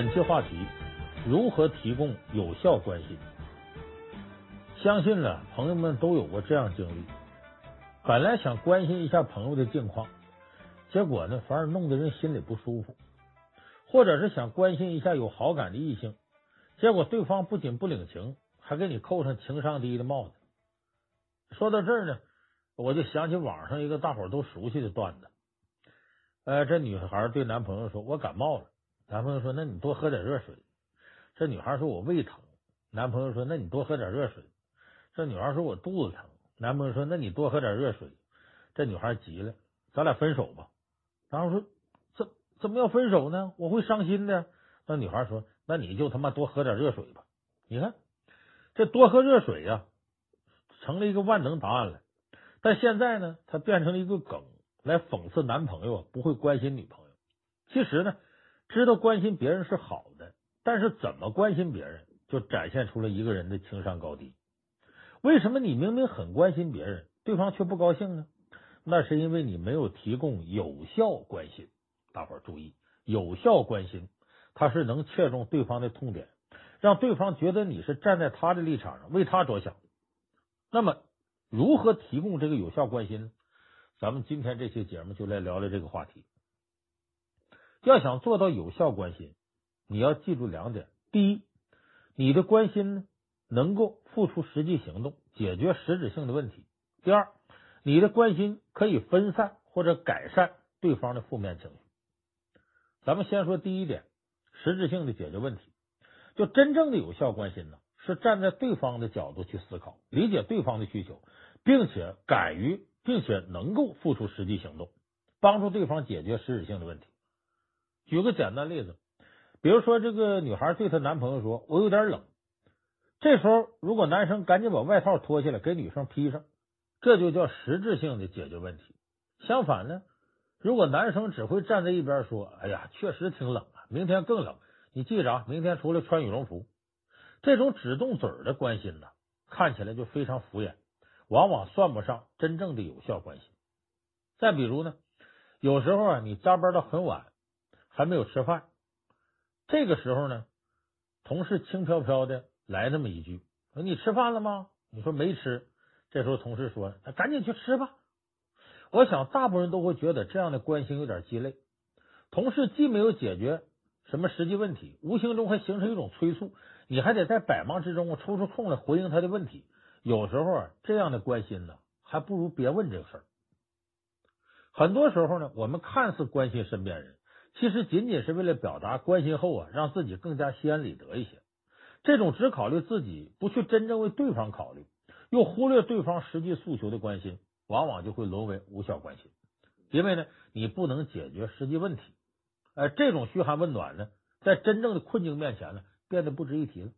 本期话题：如何提供有效关心？相信呢，朋友们都有过这样经历。本来想关心一下朋友的近况，结果呢，反而弄得人心里不舒服；或者是想关心一下有好感的异性，结果对方不仅不领情，还给你扣上情商低的帽子。说到这儿呢，我就想起网上一个大伙都熟悉的段子。呃，这女孩对男朋友说：“我感冒了。”男朋友说：“那你多喝点热水。”这女孩说：“我胃疼。”男朋友说：“那你多喝点热水。”这女孩说：“我肚子疼。”男朋友说：“那你多喝点热水。”这女孩急了：“咱俩分手吧。”然后说：“怎怎么要分手呢？我会伤心的。”那女孩说：“那你就他妈多喝点热水吧。”你看，这多喝热水呀，成了一个万能答案了。但现在呢，它变成了一个梗，来讽刺男朋友不会关心女朋友。其实呢。知道关心别人是好的，但是怎么关心别人，就展现出了一个人的情商高低。为什么你明明很关心别人，对方却不高兴呢？那是因为你没有提供有效关心。大伙儿注意，有效关心，它是能切中对方的痛点，让对方觉得你是站在他的立场上为他着想。那么，如何提供这个有效关心呢？咱们今天这期节目就来聊聊这个话题。要想做到有效关心，你要记住两点：第一，你的关心呢能够付出实际行动，解决实质性的问题；第二，你的关心可以分散或者改善对方的负面情绪。咱们先说第一点，实质性的解决问题。就真正的有效关心呢，是站在对方的角度去思考，理解对方的需求，并且敢于并且能够付出实际行动，帮助对方解决实质性的问题。举个简单例子，比如说这个女孩对她男朋友说：“我有点冷。”这时候，如果男生赶紧把外套脱下来给女生披上，这就叫实质性的解决问题。相反呢，如果男生只会站在一边说：“哎呀，确实挺冷啊，明天更冷，你记着啊，明天出来穿羽绒服。”这种只动嘴的关心呢，看起来就非常敷衍，往往算不上真正的有效关心。再比如呢，有时候啊，你加班到很晚。还没有吃饭，这个时候呢，同事轻飘飘的来那么一句：“说你吃饭了吗？”你说没吃。这时候同事说：“那赶紧去吃吧。”我想大部分人都会觉得这样的关心有点鸡肋。同事既没有解决什么实际问题，无形中还形成一种催促，你还得在百忙之中抽出空来回应他的问题。有时候啊，这样的关心呢，还不如别问这个事儿。很多时候呢，我们看似关心身边人。其实仅仅是为了表达关心后啊，让自己更加心安理得一些。这种只考虑自己，不去真正为对方考虑，又忽略对方实际诉求的关心，往往就会沦为无效关心。因为呢，你不能解决实际问题。呃，这种嘘寒问暖呢，在真正的困境面前呢，变得不值一提了。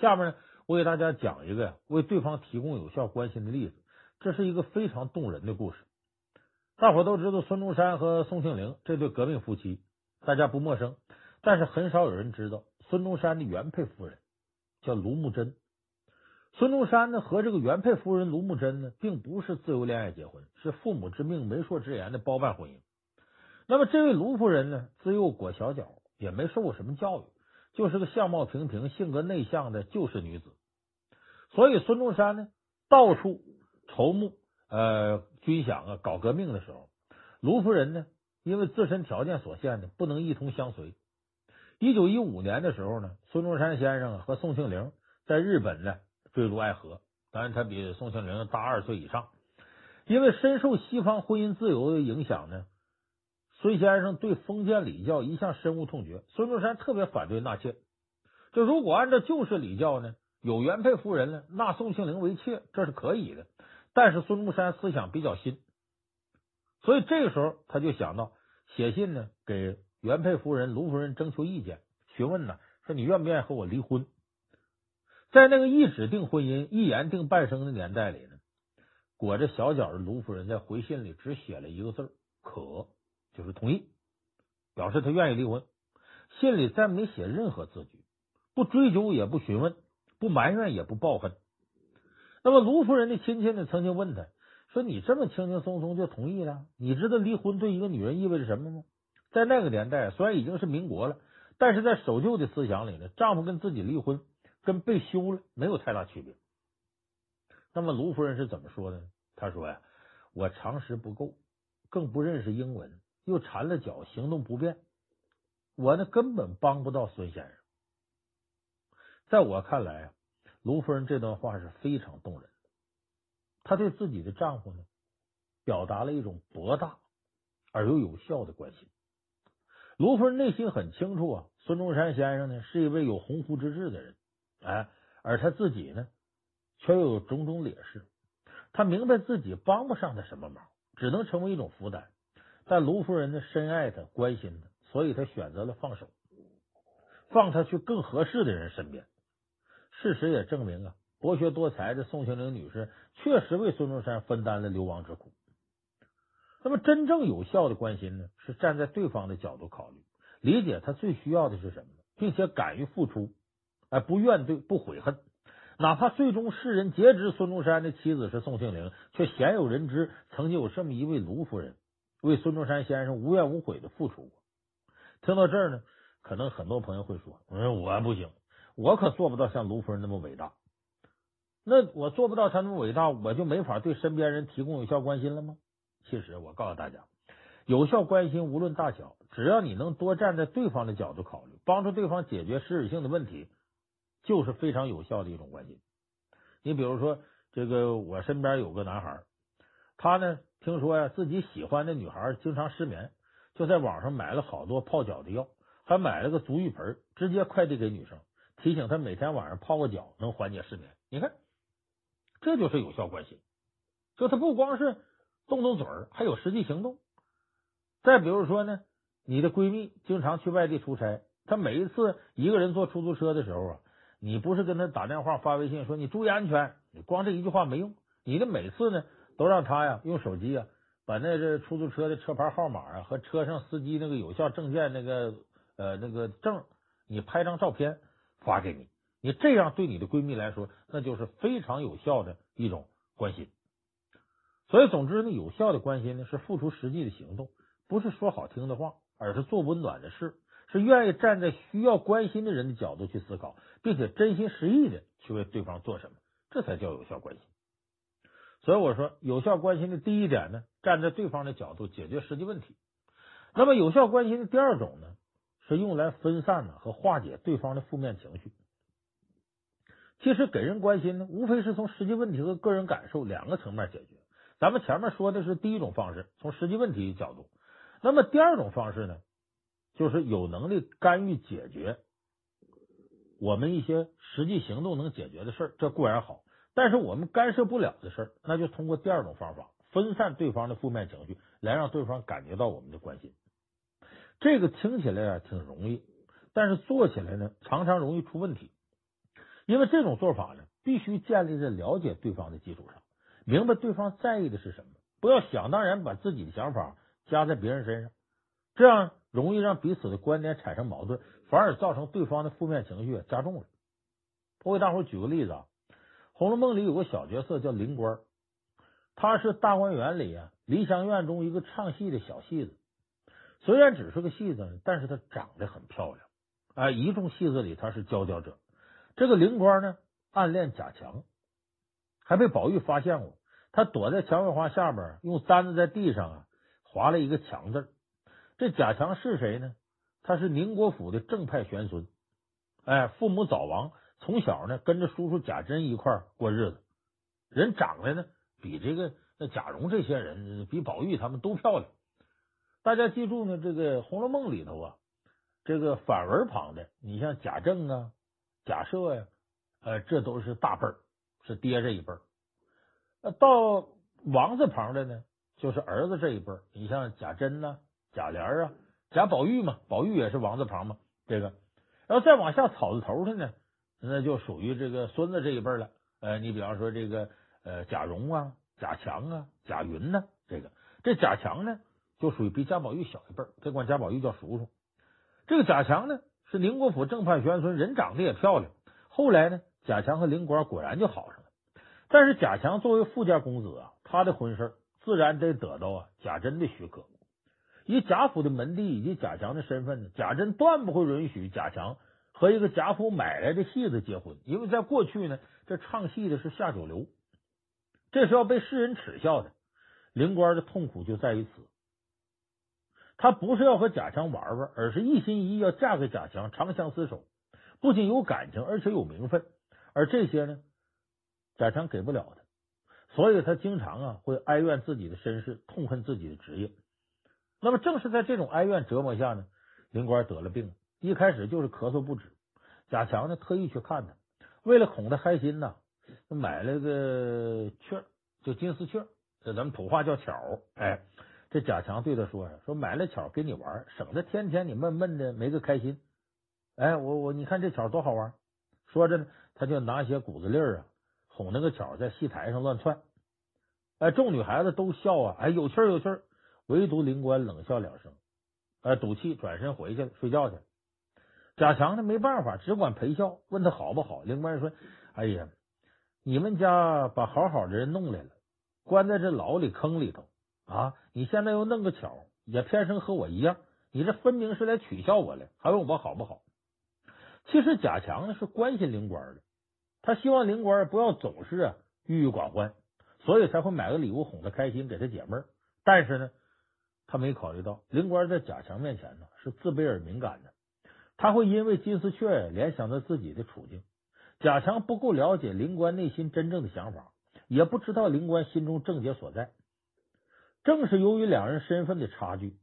下面呢，我给大家讲一个呀，为对方提供有效关心的例子。这是一个非常动人的故事。大伙都知道孙中山和宋庆龄这对革命夫妻，大家不陌生，但是很少有人知道孙中山的原配夫人叫卢慕贞。孙中山呢和这个原配夫人卢慕贞呢，并不是自由恋爱结婚，是父母之命、媒妁之言的包办婚姻。那么这位卢夫人呢，自幼裹小脚，也没受过什么教育，就是个相貌平平、性格内向的旧式女子。所以孙中山呢，到处筹募。呃，军饷啊，搞革命的时候，卢夫人呢，因为自身条件所限呢，不能一同相随。一九一五年的时候呢，孙中山先生和宋庆龄在日本呢坠入爱河，当然他比宋庆龄大二岁以上。因为深受西方婚姻自由的影响呢，孙先生对封建礼教一向深恶痛绝。孙中山特别反对纳妾，就如果按照旧式礼教呢，有原配夫人呢，纳宋庆龄为妾，这是可以的。但是孙中山思想比较新，所以这个时候他就想到写信呢，给原配夫人卢夫人征求意见，询问呢，说你愿不愿意和我离婚？在那个一纸定婚姻、一言定半生的年代里呢，裹着小脚的卢夫人在回信里只写了一个字“可”，就是同意，表示他愿意离婚。信里再没写任何字据，不追究也不询问，不埋怨也不报恨。那么卢夫人的亲戚呢，曾经问他说：“你这么轻轻松松就同意了？你知道离婚对一个女人意味着什么吗？在那个年代，虽然已经是民国了，但是在守旧的思想里呢，丈夫跟自己离婚跟被休了没有太大区别。那么卢夫人是怎么说的呢？她说呀：“我常识不够，更不认识英文，又缠了脚，行动不便，我呢根本帮不到孙先生。”在我看来啊，卢夫人这段话是非常动人的。她对自己的丈夫呢，表达了一种博大而又有效的关心。卢夫人内心很清楚啊，孙中山先生呢是一位有鸿鹄之志的人，哎，而他自己呢却又有种种劣势。他明白自己帮不上他什么忙，只能成为一种负担。但卢夫人呢深爱他，关心他，所以他选择了放手，放他去更合适的人身边。事实也证明啊，博学多才的宋庆龄女士确实为孙中山分担了流亡之苦。那么，真正有效的关心呢，是站在对方的角度考虑，理解他最需要的是什么，并且敢于付出，哎，不怨怼，不悔恨。哪怕最终世人皆知孙中山的妻子是宋庆龄，却鲜有人知曾经有这么一位卢夫人，为孙中山先生无怨无悔的付出过。听到这儿呢，可能很多朋友会说：“嗯，我不行，我可做不到像卢夫人那么伟大。那我做不到他那么伟大，我就没法对身边人提供有效关心了吗？”其实，我告诉大家，有效关心无论大小，只要你能多站在对方的角度考虑，帮助对方解决实质性的问题，就是非常有效的一种关心。你比如说，这个我身边有个男孩，他呢听说呀自己喜欢的女孩经常失眠，就在网上买了好多泡脚的药，还买了个足浴盆，直接快递给女生，提醒她每天晚上泡个脚能缓解失眠。你看，这就是有效关心。就他不光是。动动嘴儿，还有实际行动。再比如说呢，你的闺蜜经常去外地出差，她每一次一个人坐出租车的时候啊，你不是跟她打电话发微信说你注意安全，你光这一句话没用，你的每次呢都让她呀用手机啊把那个出租车的车牌号码啊和车上司机那个有效证件那个呃那个证，你拍张照片发给你，你这样对你的闺蜜来说，那就是非常有效的一种关心。所以，总之呢，有效的关心呢，是付出实际的行动，不是说好听的话，而是做温暖的事，是愿意站在需要关心的人的角度去思考，并且真心实意的去为对方做什么，这才叫有效关心。所以我说，有效关心的第一点呢，站在对方的角度解决实际问题。那么，有效关心的第二种呢，是用来分散呢和化解对方的负面情绪。其实，给人关心呢，无非是从实际问题和个人感受两个层面解决。咱们前面说的是第一种方式，从实际问题角度。那么第二种方式呢，就是有能力干预解决我们一些实际行动能解决的事儿，这固然好。但是我们干涉不了的事儿，那就通过第二种方法，分散对方的负面情绪，来让对方感觉到我们的关心。这个听起来啊挺容易，但是做起来呢，常常容易出问题。因为这种做法呢，必须建立在了解对方的基础上。明白对方在意的是什么，不要想当然把自己的想法加在别人身上，这样容易让彼此的观点产生矛盾，反而造成对方的负面情绪加重了。我给大伙举个例子啊，《红楼梦》里有个小角色叫灵官，他是大观园里啊梨香院中一个唱戏的小戏子，虽然只是个戏子，但是他长得很漂亮，哎，一众戏子里他是佼佼者。这个灵官呢，暗恋贾强，还被宝玉发现过。他躲在蔷薇花下边，用簪子在地上啊划了一个强字。这贾强是谁呢？他是宁国府的正派玄孙。哎，父母早亡，从小呢跟着叔叔贾珍一块过日子。人长得呢比这个那贾蓉这些人，比宝玉他们都漂亮。大家记住呢，这个《红楼梦》里头啊，这个反文旁的，你像贾政啊、贾赦呀，呃，这都是大辈儿，是爹这一辈儿。那到王字旁的呢，就是儿子这一辈儿。你像贾珍呐、贾琏啊、贾宝玉嘛，宝玉也是王字旁嘛。这个，然后再往下草字头的呢，那就属于这个孙子这一辈了。呃，你比方说这个呃贾蓉啊、贾强啊、贾云呢，这个这贾强呢，就属于比贾宝玉小一辈儿，这管贾宝玉叫叔叔。这个贾强呢，是宁国府正派玄孙，人长得也漂亮。后来呢，贾强和灵官果然就好上了。但是贾强作为富家公子啊，他的婚事自然得得到啊贾珍的许可，以贾府的门第以及贾强的身份呢，贾珍断不会允许贾强和一个贾府买来的戏子结婚，因为在过去呢，这唱戏的是下九流，这是要被世人耻笑的。灵官的痛苦就在于此，他不是要和贾强玩玩，而是一心一意要嫁给贾强，长相厮守，不仅有感情，而且有名分，而这些呢，贾强给不了他。所以他经常啊会哀怨自己的身世，痛恨自己的职业。那么正是在这种哀怨折磨下呢，灵官得了病，一开始就是咳嗽不止。贾强呢特意去看他，为了哄他开心呢，买了个雀，就金丝雀，这咱们土话叫巧。哎，这贾强对他说呀：“说买了巧给你玩，省得天天你闷闷的没个开心。哎，我我你看这巧多好玩。”说着呢，他就拿些谷子粒儿啊。哄那个巧在戏台上乱窜，哎，众女孩子都笑啊，哎，有趣儿有趣儿，唯独灵官冷笑两声，哎，赌气转身回去了睡觉去了。贾强呢没办法，只管陪笑，问他好不好。灵官说：“哎呀，你们家把好好的人弄来了，关在这牢里坑里头啊！你现在又弄个巧，也偏生和我一样，你这分明是来取笑我来，还问我好不好？”其实贾强呢是关心灵官的。他希望灵官不要总是啊郁郁寡欢，所以才会买个礼物哄他开心，给他解闷。但是呢，他没考虑到灵官在贾强面前呢是自卑而敏感的，他会因为金丝雀联想到自己的处境。贾强不够了解灵官内心真正的想法，也不知道灵官心中症结所在。正是由于两人身份的差距，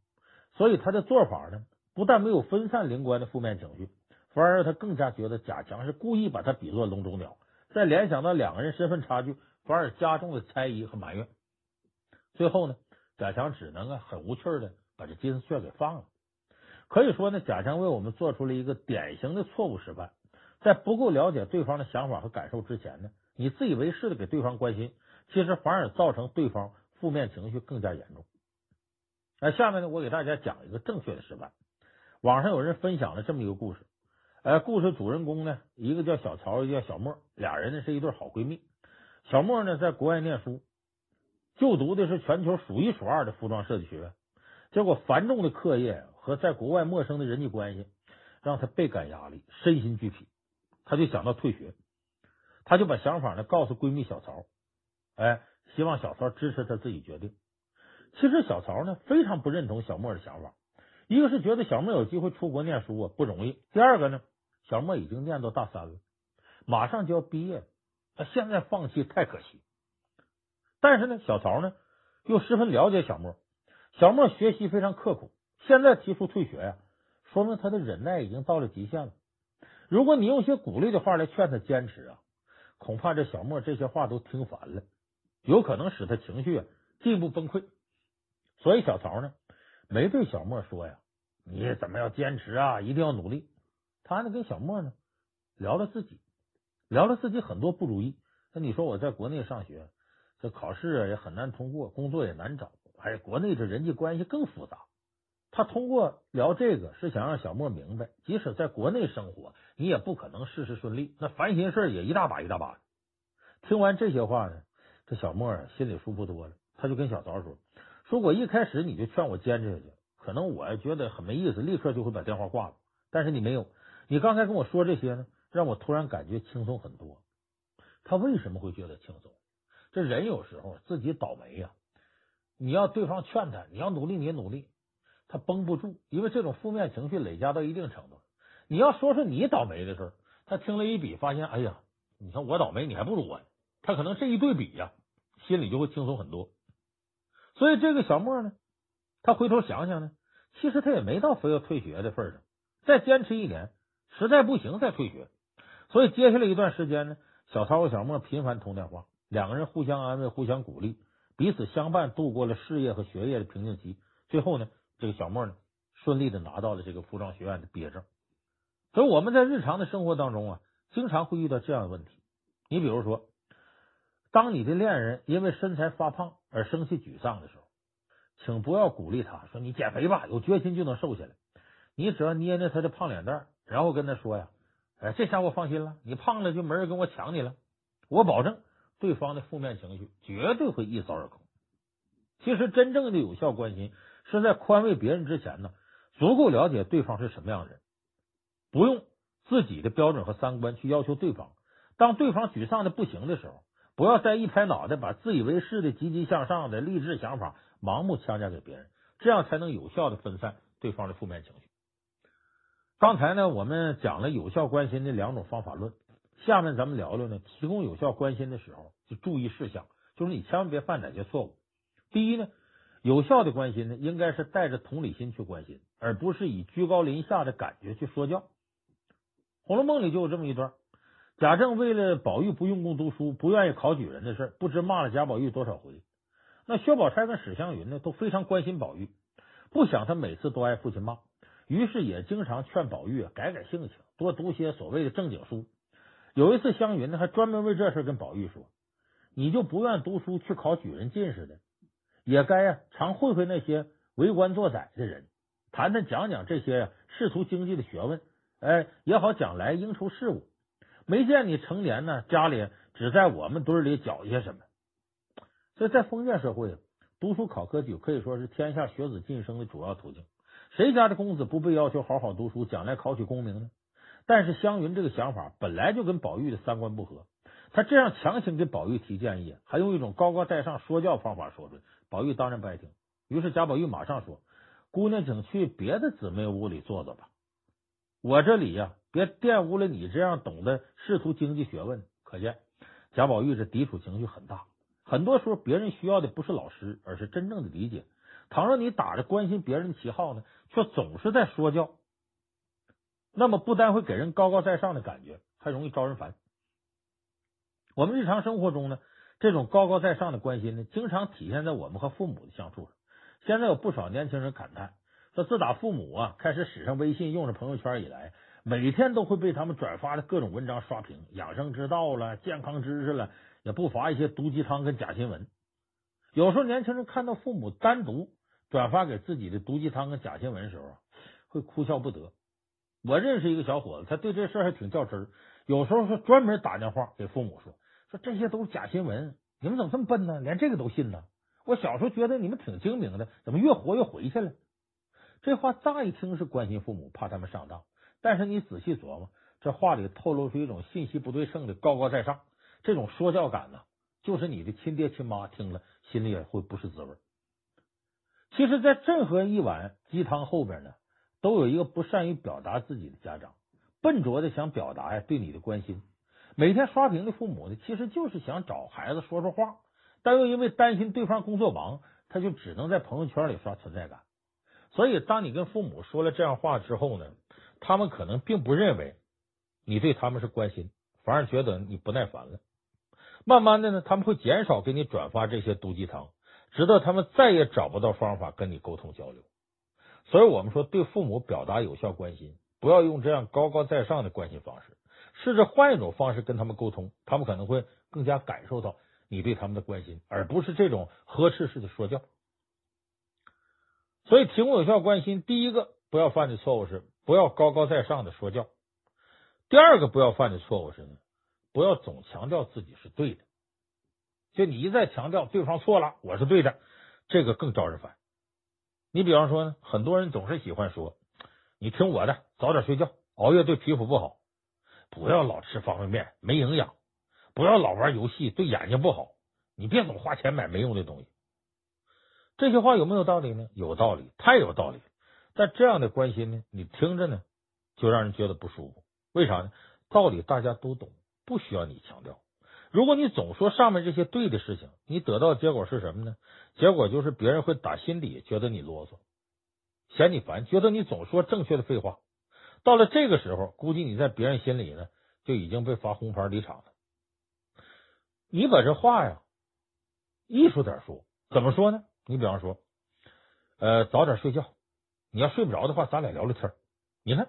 所以他的做法呢，不但没有分散灵官的负面情绪。反而让他更加觉得贾强是故意把他比作笼中鸟，再联想到两个人身份差距，反而加重了猜疑和埋怨。最后呢，贾强只能啊很无趣的把这金丝雀给放了。可以说呢，贾强为我们做出了一个典型的错误示范：在不够了解对方的想法和感受之前呢，你自以为是的给对方关心，其实反而造成对方负面情绪更加严重。那下面呢，我给大家讲一个正确的示范。网上有人分享了这么一个故事。哎，故事主人公呢，一个叫小曹，一个叫小莫，俩人呢是一对好闺蜜。小莫呢在国外念书，就读的是全球数一数二的服装设计学院。结果繁重的课业和在国外陌生的人际关系，让他倍感压力，身心俱疲。他就想到退学，他就把想法呢告诉闺蜜小曹，哎，希望小曹支持他自己决定。其实小曹呢非常不认同小莫的想法，一个是觉得小莫有机会出国念书啊不容易，第二个呢。小莫已经念到大三了，马上就要毕业了，他现在放弃太可惜。但是呢，小曹呢又十分了解小莫，小莫学习非常刻苦，现在提出退学呀，说明他的忍耐已经到了极限了。如果你用些鼓励的话来劝他坚持啊，恐怕这小莫这些话都听烦了，有可能使他情绪进一步崩溃。所以小曹呢没对小莫说呀，你怎么要坚持啊，一定要努力。他呢跟小莫呢聊了自己，聊了自己很多不如意。那你说我在国内上学，这考试也很难通过，工作也难找，哎，国内这人际关系更复杂。他通过聊这个是想让小莫明白，即使在国内生活，你也不可能事事顺利，那烦心事也一大把一大把的。听完这些话呢，这小莫心里舒服多了。他就跟小曹说：“说我一开始你就劝我坚持下去，可能我觉得很没意思，立刻就会把电话挂了。但是你没有。”你刚才跟我说这些呢，让我突然感觉轻松很多。他为什么会觉得轻松？这人有时候自己倒霉呀。你要对方劝他，你要努力，你也努力，他绷不住，因为这种负面情绪累加到一定程度。你要说说你倒霉的事儿，他听了一比，发现哎呀，你看我倒霉，你还不如我呢。他可能这一对比呀，心里就会轻松很多。所以这个小莫呢，他回头想想呢，其实他也没到非要退学的份上，再坚持一年。实在不行再退学，所以接下来一段时间呢，小曹和小莫频繁通电话，两个人互相安慰、互相鼓励，彼此相伴度过了事业和学业的瓶颈期。最后呢，这个小莫呢顺利的拿到了这个服装学院的毕业证。所以我们在日常的生活当中啊，经常会遇到这样的问题。你比如说，当你的恋人因为身材发胖而生气沮丧的时候，请不要鼓励他说：“你减肥吧，有决心就能瘦下来。”你只要捏捏他的胖脸蛋。然后跟他说呀，哎，这下我放心了，你胖了就没人跟我抢你了。我保证，对方的负面情绪绝对会一扫而空。其实真正的有效关心是在宽慰别人之前呢，足够了解对方是什么样的人，不用自己的标准和三观去要求对方。当对方沮丧的不行的时候，不要再一拍脑袋，把自以为是的积极向上的励志想法盲目强加给别人，这样才能有效的分散对方的负面情绪。刚才呢，我们讲了有效关心的两种方法论，下面咱们聊聊呢，提供有效关心的时候就注意事项，就是你千万别犯哪些错误。第一呢，有效的关心呢，应该是带着同理心去关心，而不是以居高临下的感觉去说教。《红楼梦》里就有这么一段：贾政为了宝玉不用功读书，不愿意考举人的事，不知骂了贾宝玉多少回。那薛宝钗跟史湘云呢，都非常关心宝玉，不想他每次都挨父亲骂。于是也经常劝宝玉改改性情，多读些所谓的正经书。有一次，湘云呢还专门为这事跟宝玉说：“你就不愿读书去考举人进士的，也该啊常会会那些为官做宰的人，谈谈讲讲这些仕途经济的学问，哎，也好将来应酬事务。没见你成年呢，家里只在我们堆里搅一些什么。所以在封建社会，读书考科举可以说是天下学子晋升的主要途径。”谁家的公子不被要求好好读书，将来考取功名呢？但是湘云这个想法本来就跟宝玉的三观不合，他这样强行给宝玉提建议，还用一种高高在上说教方法说出来，宝玉当然不爱听。于是贾宝玉马上说：“姑娘，请去别的姊妹屋里坐坐吧，我这里呀，别玷污了你这样懂得仕途经济学问。”可见贾宝玉这抵触情绪很大。很多时候，别人需要的不是老师，而是真正的理解。倘若你打着关心别人的旗号呢，却总是在说教，那么不但会给人高高在上的感觉，还容易招人烦。我们日常生活中呢，这种高高在上的关心呢，经常体现在我们和父母的相处上。现在有不少年轻人感叹说，自打父母啊开始使上微信、用上朋友圈以来，每天都会被他们转发的各种文章刷屏，养生之道了、健康知识了，也不乏一些毒鸡汤跟假新闻。有时候年轻人看到父母单独转发给自己的毒鸡汤跟假新闻的时候，会哭笑不得。我认识一个小伙子，他对这事还挺较真儿，有时候是专门打电话给父母说：“说这些都是假新闻，你们怎么这么笨呢？连这个都信呢？我小时候觉得你们挺精明的，怎么越活越回去了？”这话乍一听是关心父母，怕他们上当，但是你仔细琢磨，这话里透露出一种信息不对称的高高在上，这种说教感呢，就是你的亲爹亲妈听了心里也会不是滋味。其实，在任何一碗鸡汤后边呢，都有一个不善于表达自己的家长，笨拙的想表达呀对你的关心。每天刷屏的父母呢，其实就是想找孩子说说话，但又因为担心对方工作忙，他就只能在朋友圈里刷存在感。所以，当你跟父母说了这样话之后呢，他们可能并不认为你对他们是关心，反而觉得你不耐烦了。慢慢的呢，他们会减少给你转发这些毒鸡汤。直到他们再也找不到方法跟你沟通交流，所以我们说，对父母表达有效关心，不要用这样高高在上的关心方式，试着换一种方式跟他们沟通，他们可能会更加感受到你对他们的关心，而不是这种呵斥式的说教。所以，提供有效关心，第一个不要犯的错误是不要高高在上的说教；第二个不要犯的错误是呢，不要总强调自己是对的。就你一再强调对方错了，我是对的，这个更招人烦。你比方说呢，很多人总是喜欢说：“你听我的，早点睡觉，熬夜对皮肤不好；不要老吃方便面，没营养；不要老玩游戏，对眼睛不好。你别总花钱买没用的东西。”这些话有没有道理呢？有道理，太有道理。但这样的关心呢，你听着呢，就让人觉得不舒服。为啥呢？道理大家都懂，不需要你强调。如果你总说上面这些对的事情，你得到的结果是什么呢？结果就是别人会打心底觉得你啰嗦，嫌你烦，觉得你总说正确的废话。到了这个时候，估计你在别人心里呢就已经被发红牌离场了。你把这话呀艺术点说，怎么说呢？你比方说，呃，早点睡觉。你要睡不着的话，咱俩聊聊天。你看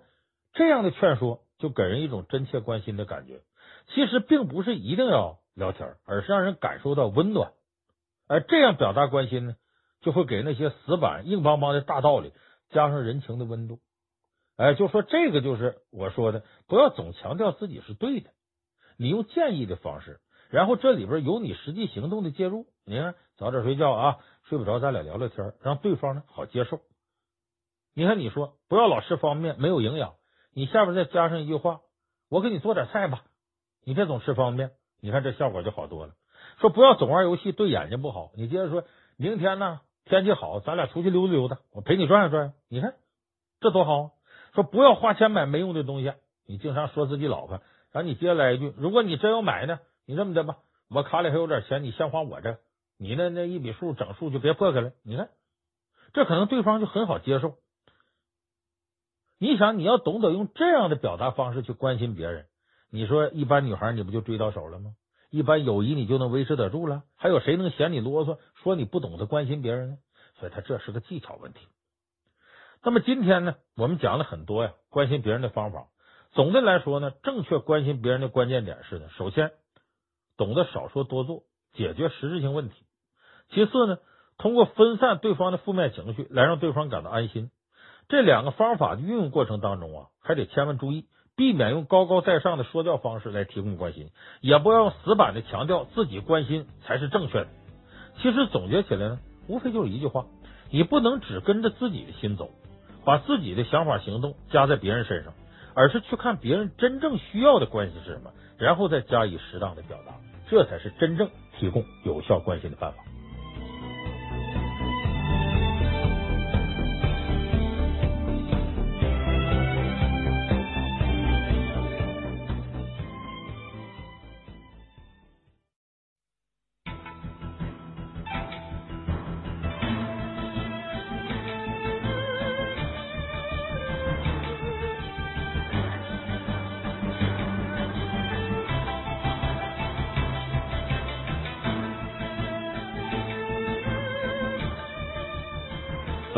这样的劝说，就给人一种真切关心的感觉。其实并不是一定要聊天，而是让人感受到温暖。而这样表达关心呢，就会给那些死板硬邦邦的大道理加上人情的温度。哎，就说这个就是我说的，不要总强调自己是对的。你用建议的方式，然后这里边有你实际行动的介入。你看，早点睡觉啊，睡不着咱俩聊聊天，让对方呢好接受。你看，你说不要老吃方便面，没有营养。你下边再加上一句话，我给你做点菜吧。你别总吃方便面，你看这效果就好多了。说不要总玩游戏，对眼睛不好。你接着说，明天呢天气好，咱俩出去溜达溜达，我陪你转悠转悠。你看这多好啊！说不要花钱买没用的东西，你经常说自己老婆，然后你接着来一句，如果你真要买呢，你这么的吧，我卡里还有点钱，你先花我这，你那那一笔数整数就别破开了。你看这可能对方就很好接受。你想，你要懂得用这样的表达方式去关心别人，你说一般女孩你不就追到手了吗？一般友谊你就能维持得住了？还有谁能嫌你啰嗦，说你不懂得关心别人呢？所以，他这是个技巧问题。那么今天呢，我们讲了很多呀，关心别人的方法。总的来说呢，正确关心别人的关键点是呢，首先懂得少说多做，解决实质性问题；其次呢，通过分散对方的负面情绪，来让对方感到安心。这两个方法的运用过程当中啊，还得千万注意，避免用高高在上的说教方式来提供关心，也不要死板的强调自己关心才是正确的。其实总结起来呢，无非就是一句话：你不能只跟着自己的心走，把自己的想法行动加在别人身上，而是去看别人真正需要的关系是什么，然后再加以适当的表达，这才是真正提供有效关心的办法。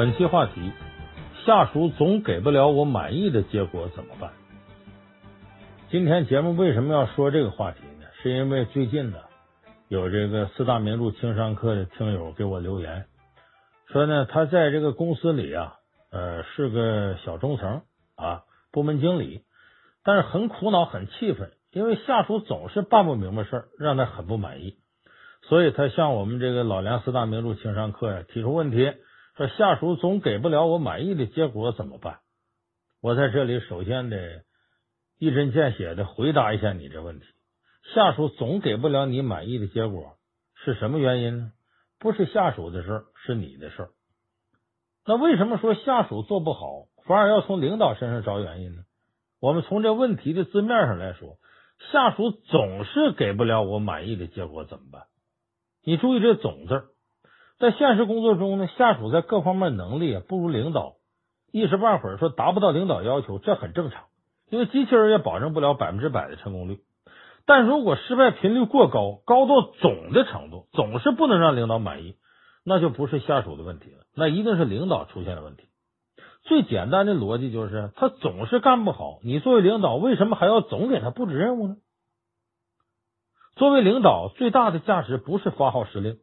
本期话题：下属总给不了我满意的结果怎么办？今天节目为什么要说这个话题呢？是因为最近呢，有这个四大名著情商课的听友给我留言，说呢，他在这个公司里啊，呃，是个小中层啊，部门经理，但是很苦恼、很气愤，因为下属总是办不明白事儿，让他很不满意，所以他向我们这个老梁四大名著情商课呀提出问题。说下属总给不了我满意的结果怎么办？我在这里首先得一针见血的回答一下你这问题：下属总给不了你满意的结果是什么原因呢？不是下属的事儿，是你的事儿。那为什么说下属做不好，反而要从领导身上找原因呢？我们从这问题的字面上来说，下属总是给不了我满意的结果怎么办？你注意这“总”字儿。在现实工作中呢，下属在各方面能力不如领导，一时半会儿说达不到领导要求，这很正常，因为机器人也保证不了百分之百的成功率。但如果失败频率过高，高到总的程度，总是不能让领导满意，那就不是下属的问题了，那一定是领导出现了问题。最简单的逻辑就是，他总是干不好，你作为领导，为什么还要总给他布置任务呢？作为领导，最大的价值不是发号施令。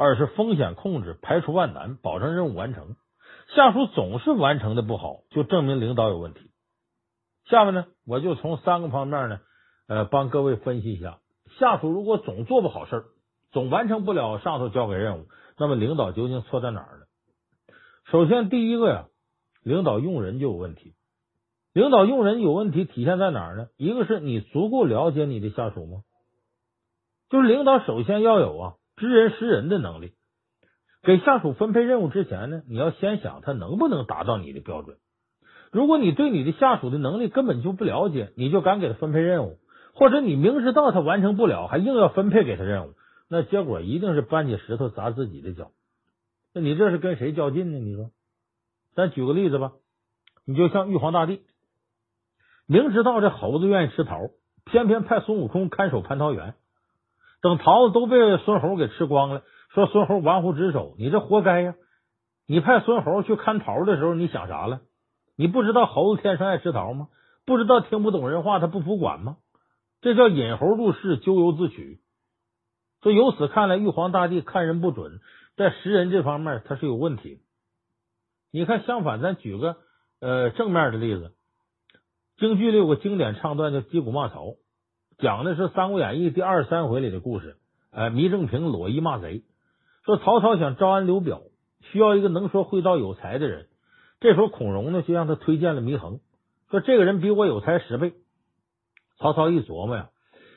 二是风险控制，排除万难，保证任务完成。下属总是完成的不好，就证明领导有问题。下面呢，我就从三个方面呢，呃，帮各位分析一下，下属如果总做不好事儿，总完成不了上头交给任务，那么领导究竟错在哪儿了？首先，第一个呀，领导用人就有问题。领导用人有问题体现在哪儿呢？一个是你足够了解你的下属吗？就是领导首先要有啊。知人识人的能力，给下属分配任务之前呢，你要先想他能不能达到你的标准。如果你对你的下属的能力根本就不了解，你就敢给他分配任务，或者你明知道他完成不了，还硬要分配给他任务，那结果一定是搬起石头砸自己的脚。那你这是跟谁较劲呢？你说，咱举个例子吧，你就像玉皇大帝，明知道这猴子愿意吃桃，偏偏派孙悟空看守蟠桃园。等桃子都被孙猴给吃光了，说孙猴玩忽职守，你这活该呀！你派孙猴去看桃的时候，你想啥了？你不知道猴子天生爱吃桃吗？不知道听不懂人话，他不服管吗？这叫引猴入室，咎由自取。所以由此看来，玉皇大帝看人不准，在识人这方面他是有问题。你看，相反，咱举个呃正面的例子，京剧里有个经典唱段叫击鼓骂曹。讲的是《三国演义》第二十三回里的故事。哎，糜正平裸衣骂贼，说曹操想招安刘表，需要一个能说会道有才的人。这时候孔融呢，就让他推荐了祢衡，说这个人比我有才十倍。曹操一琢磨呀，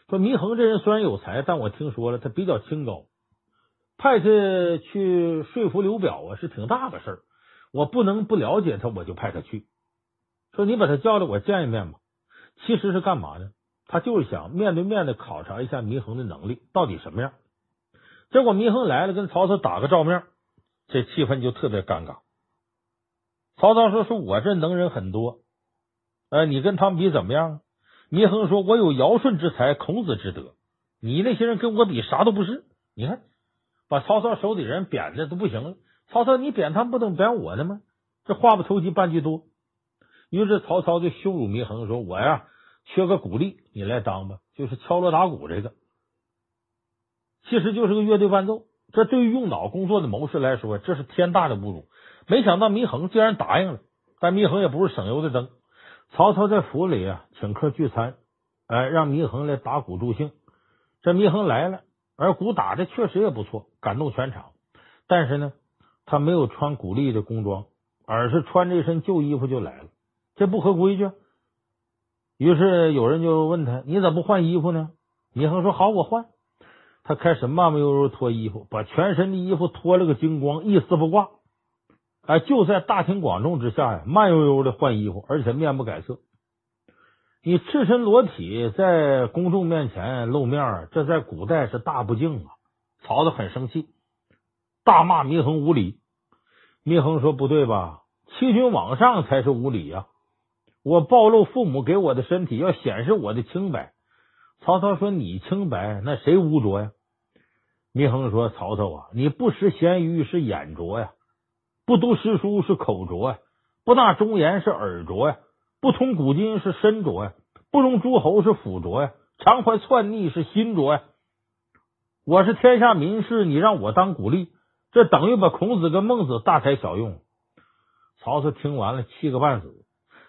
说祢衡这人虽然有才，但我听说了他比较清高，派他去说服刘表啊，是挺大的事儿。我不能不了解他，我就派他去。说你把他叫来，我见一面吧。其实是干嘛呢？他就是想面对面的考察一下祢衡的能力到底什么样。结果祢衡来了，跟曹操打个照面，这气氛就特别尴尬。曹操说：“说我这能人很多，呃，你跟他们比怎么样？”祢衡说：“我有尧舜之才，孔子之德，你那些人跟我比啥都不是。”你看，把曹操手底人贬的都不行了。曹操，你贬他们不等贬我的吗？这话不投机半句多。于是曹操就羞辱祢衡，说：“我呀，缺个鼓励，你来当吧，就是敲锣打鼓这个，其实就是个乐队伴奏。这对于用脑工作的谋士来说，这是天大的侮辱。没想到祢衡竟然答应了，但祢衡也不是省油的灯。曹操在府里啊，请客聚餐，哎，让祢衡来打鼓助兴。这祢衡来了，而鼓打的确实也不错，感动全场。但是呢，他没有穿鼓励的工装，而是穿着一身旧衣服就来了。这不合规矩，于是有人就问他：“你怎么不换衣服呢？”祢衡说：“好，我换。”他开始慢慢悠悠脱衣服，把全身的衣服脱了个精光，一丝不挂。哎，就在大庭广众之下呀，慢悠悠的换衣服，而且面不改色。你赤身裸体在公众面前露面，这在古代是大不敬啊！曹操很生气，大骂祢衡无礼。祢衡说：“不对吧？欺君罔上才是无礼呀！”我暴露父母给我的身体，要显示我的清白。曹操说：“你清白，那谁污浊呀？”祢衡说：“曹操啊，你不识咸鱼是眼拙呀，不读诗书是口拙呀，不纳忠言是耳拙呀，不通古今是身拙呀，不容诸侯是腹拙呀，常怀篡逆是心拙呀。我是天下名士，你让我当鼓励，这等于把孔子跟孟子大材小用。”曹操听完了，气个半死。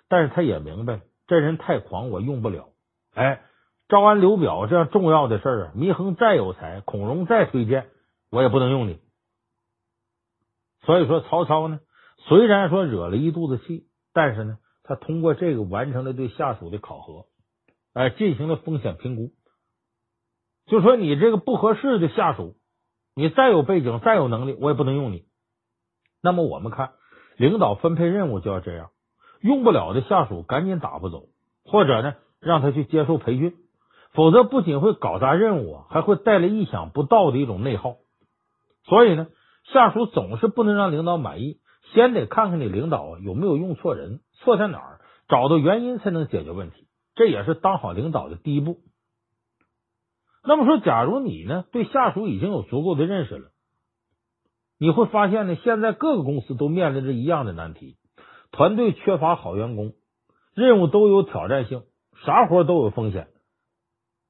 但是他也明白，这人太狂，我用不了。哎，招安刘表这样重要的事儿啊，祢衡再有才，孔融再推荐，我也不能用你。所以说，曹操呢，虽然说惹了一肚子气，但是呢，他通过这个完成了对下属的考核，哎，进行了风险评估。就说你这个不合适的下属，你再有背景，再有能力，我也不能用你。那么我们看，领导分配任务就要这样。用不了的下属赶紧打发走，或者呢，让他去接受培训，否则不仅会搞砸任务，还会带来意想不到的一种内耗。所以呢，下属总是不能让领导满意，先得看看你领导啊有没有用错人，错在哪儿，找到原因才能解决问题。这也是当好领导的第一步。那么说，假如你呢对下属已经有足够的认识了，你会发现呢，现在各个公司都面临着一样的难题。团队缺乏好员工，任务都有挑战性，啥活都有风险。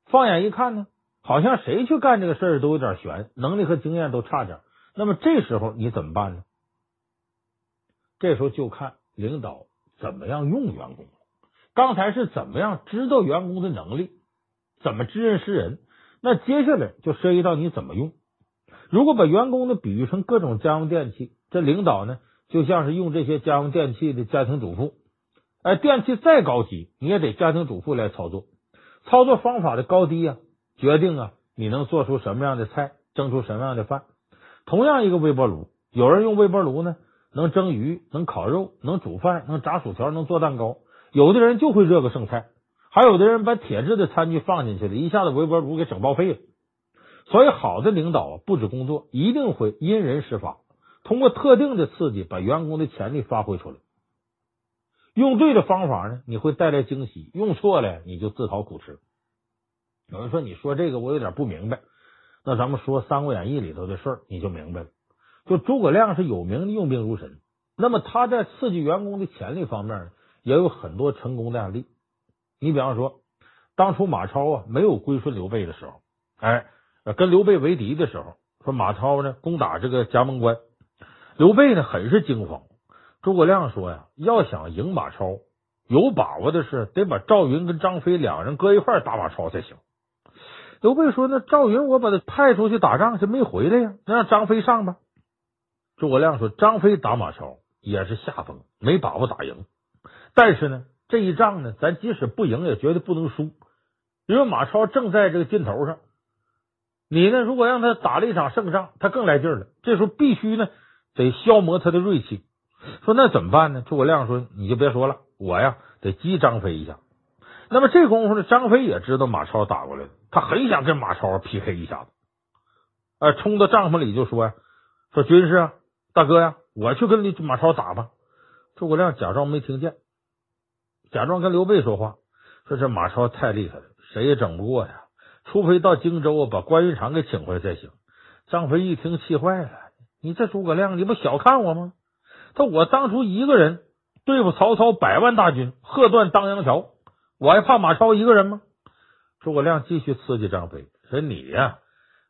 放眼一看呢，好像谁去干这个事儿都有点悬，能力和经验都差点。那么这时候你怎么办呢？这时候就看领导怎么样用员工。刚才是怎么样知道员工的能力，怎么知人识人。那接下来就涉及到你怎么用。如果把员工呢比喻成各种家用电器，这领导呢？就像是用这些家用电器的家庭主妇，哎，电器再高级，你也得家庭主妇来操作。操作方法的高低啊，决定啊你能做出什么样的菜，蒸出什么样的饭。同样一个微波炉，有人用微波炉呢，能蒸鱼，能烤肉，能煮饭，能炸薯条，能做蛋糕。有的人就会热个剩菜，还有的人把铁制的餐具放进去了，一下子微波炉给整报废了。所以，好的领导啊，布置工作一定会因人施法。通过特定的刺激，把员工的潜力发挥出来。用对的方法呢，你会带来惊喜；用错了，你就自讨苦吃。有人说：“你说这个我有点不明白。”那咱们说《三国演义》里头的事儿，你就明白了。就诸葛亮是有名的用兵如神，那么他在刺激员工的潜力方面，也有很多成功的案例。你比方说，当初马超啊没有归顺刘备的时候，哎，跟刘备为敌的时候，说马超呢攻打这个葭萌关。刘备呢，很是惊慌。诸葛亮说呀：“要想赢马超，有把握的是得把赵云跟张飞两人搁一块打马超才行。刘备说：“那赵云我把他派出去打仗，是没回来呀？那让张飞上吧。”诸葛亮说：“张飞打马超也是下风，没把握打赢。但是呢，这一仗呢，咱即使不赢，也绝对不能输，因为马超正在这个劲头上。你呢，如果让他打了一场胜仗，他更来劲了。这时候必须呢，得消磨他的锐气。说那怎么办呢？”诸葛亮说：“你就别说了，我呀得激张飞一下。那么这功夫呢，张飞也知道马超打过来了，他很想跟马超 PK 一下子。呃，冲到帐篷里就说呀：‘说军师啊。’”大哥呀，我去跟马超打吧。诸葛亮假装没听见，假装跟刘备说话，说这马超太厉害了，谁也整不过呀。除非到荆州啊，把关云长给请回来才行。张飞一听气坏了，你这诸葛亮，你不小看我吗？他我当初一个人对付曹操百万大军，喝断当阳桥，我还怕马超一个人吗？诸葛亮继续刺激张飞，说你呀，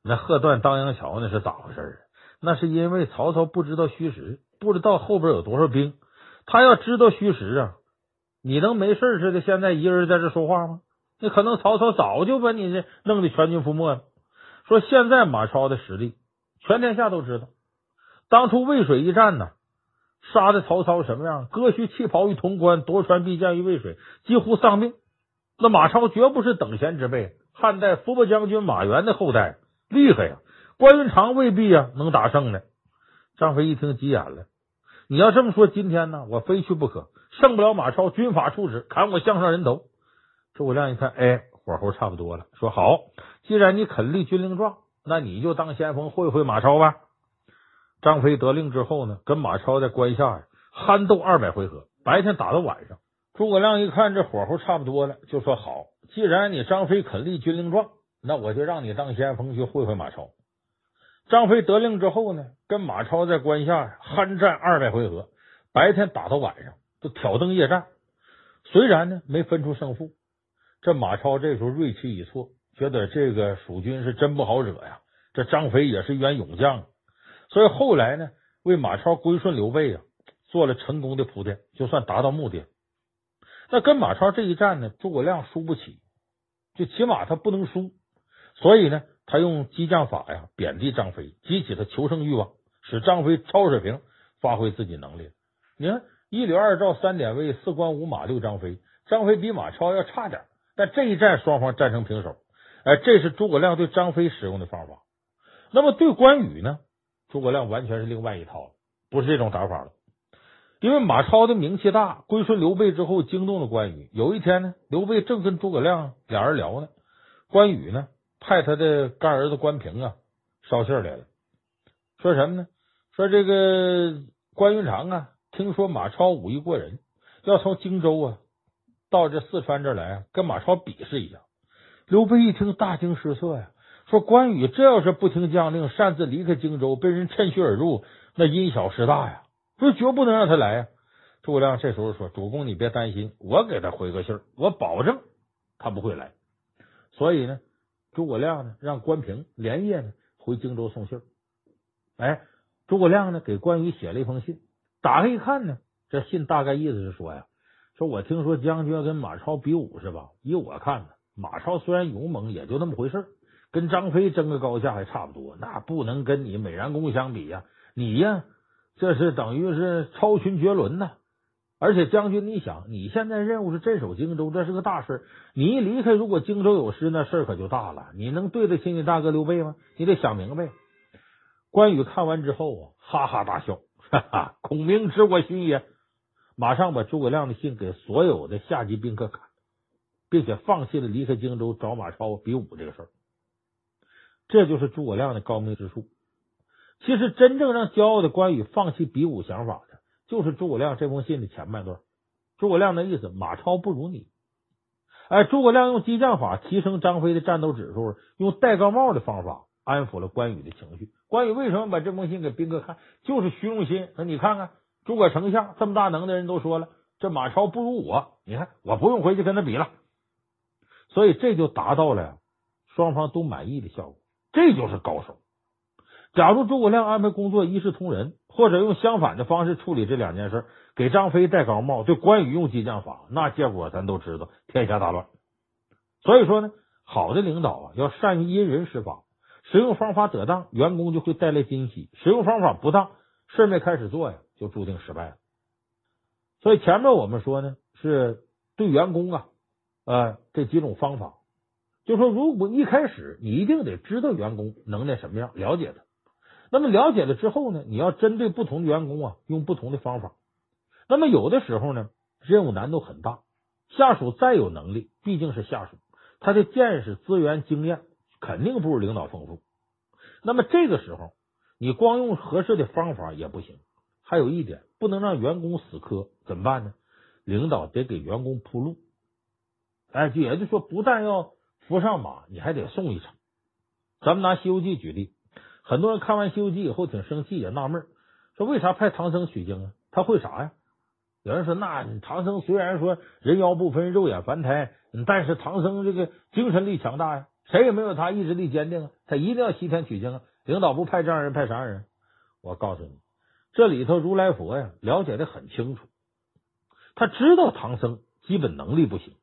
那喝断当阳桥那是咋回事？那是因为曹操不知道虚实，不知道后边有多少兵。他要知道虚实啊，你能没事似的现在一个人在这说话吗？那可能曹操早就把你这弄得全军覆没了。说现在马超的实力，全天下都知道。当初渭水一战呢，杀的曹操什么样？割须弃袍于潼关，夺船必将于渭水，几乎丧命。那马超绝不是等闲之辈，汉代伏波将军马援的后代，厉害呀！关云长未必啊能打胜呢。张飞一听急眼了，你要这么说，今天呢我非去不可。胜不了马超，军法处置，砍我项上人头。诸葛亮一看，哎，火候差不多了，说好，既然你肯立军令状，那你就当先锋会会马超吧。张飞得令之后呢，跟马超在关下呀酣斗二百回合，白天打到晚上。诸葛亮一看这火候差不多了，就说好，既然你张飞肯立军令状，那我就让你当先锋去会会马超。张飞得令之后呢，跟马超在关下酣战二百回合，白天打到晚上，就挑灯夜战。虽然呢没分出胜负，这马超这时候锐气已挫，觉得这个蜀军是真不好惹呀。这张飞也是一员勇将，所以后来呢，为马超归顺刘备啊，做了成功的铺垫，就算达到目的。那跟马超这一战呢，诸葛亮输不起，就起码他不能输，所以呢。他用激将法呀，贬低张飞，激起他求胜欲望，使张飞超水平发挥自己能力。你看，一吕二赵三典韦，四关五马六张飞，张飞比马超要差点，但这一战双方战成平手。哎，这是诸葛亮对张飞使用的方法。那么对关羽呢？诸葛亮完全是另外一套，不是这种打法了。因为马超的名气大，归顺刘备之后惊动了关羽。有一天呢，刘备正跟诸葛亮俩人聊呢，关羽呢？派他的干儿子关平啊捎信来了，说什么呢？说这个关云长啊，听说马超武艺过人，要从荆州啊到这四川这来，跟马超比试一下。刘备一听大惊失色呀，说关羽这要是不听将令，擅自离开荆州，被人趁虚而入，那因小失大呀，说绝不能让他来呀。诸葛亮这时候说：“主公你别担心，我给他回个信儿，我保证他不会来。”所以呢。诸葛亮呢，让关平连夜呢回荆州送信儿。哎，诸葛亮呢给关羽写了一封信，打开一看呢，这信大概意思是说呀，说我听说将军要跟马超比武是吧？依我看呢，马超虽然勇猛，也就那么回事儿，跟张飞争个高下还差不多，那不能跟你美髯公相比呀。你呀，这是等于是超群绝伦呐。而且将军，你想，你现在任务是镇守荆州，这是个大事。你一离开，如果荆州有失，那事儿可就大了。你能对得起你大哥刘备吗？你得想明白。关羽看完之后啊，哈哈大笑，哈哈，孔明知我心也。马上把诸葛亮的信给所有的下级宾客看，并且放弃了离开荆州找马超比武这个事儿。这就是诸葛亮的高明之处。其实，真正让骄傲的关羽放弃比武想法的。就是诸葛亮这封信的前半段，诸葛亮的意思：马超不如你。哎，诸葛亮用激将法提升张飞的战斗指数，用戴高帽的方法安抚了关羽的情绪。关羽为什么把这封信给兵哥看？就是虚荣心。说你看看，诸葛丞相这么大能的人都说了，这马超不如我。你看，我不用回去跟他比了。所以这就达到了双方都满意的效果。这就是高手。假如诸葛亮安排工作一视同仁，或者用相反的方式处理这两件事，给张飞戴高帽，对关羽用激将法，那结果咱都知道，天下大乱。所以说呢，好的领导啊，要善于因人施法，使用方法得当，员工就会带来惊喜；使用方法不当，事没开始做呀，就注定失败了。所以前面我们说呢，是对员工啊，呃，这几种方法，就说如果一开始你一定得知道员工能耐什么样，了解他。那么了解了之后呢，你要针对不同的员工啊，用不同的方法。那么有的时候呢，任务难度很大，下属再有能力，毕竟是下属，他的见识、资源、经验肯定不如领导丰富。那么这个时候，你光用合适的方法也不行。还有一点，不能让员工死磕，怎么办呢？领导得给员工铺路。哎，就也就是说，不但要扶上马，你还得送一程。咱们拿《西游记》举例。很多人看完《西游记》以后挺生气，也纳闷，说为啥派唐僧取经啊？他会啥呀？有人说，那唐僧虽然说人妖不分、肉眼凡胎，但是唐僧这个精神力强大呀，谁也没有他意志力坚定啊，他一定要西天取经啊！领导不派这样人，派啥人？我告诉你，这里头如来佛呀，了解的很清楚，他知道唐僧基本能力不行，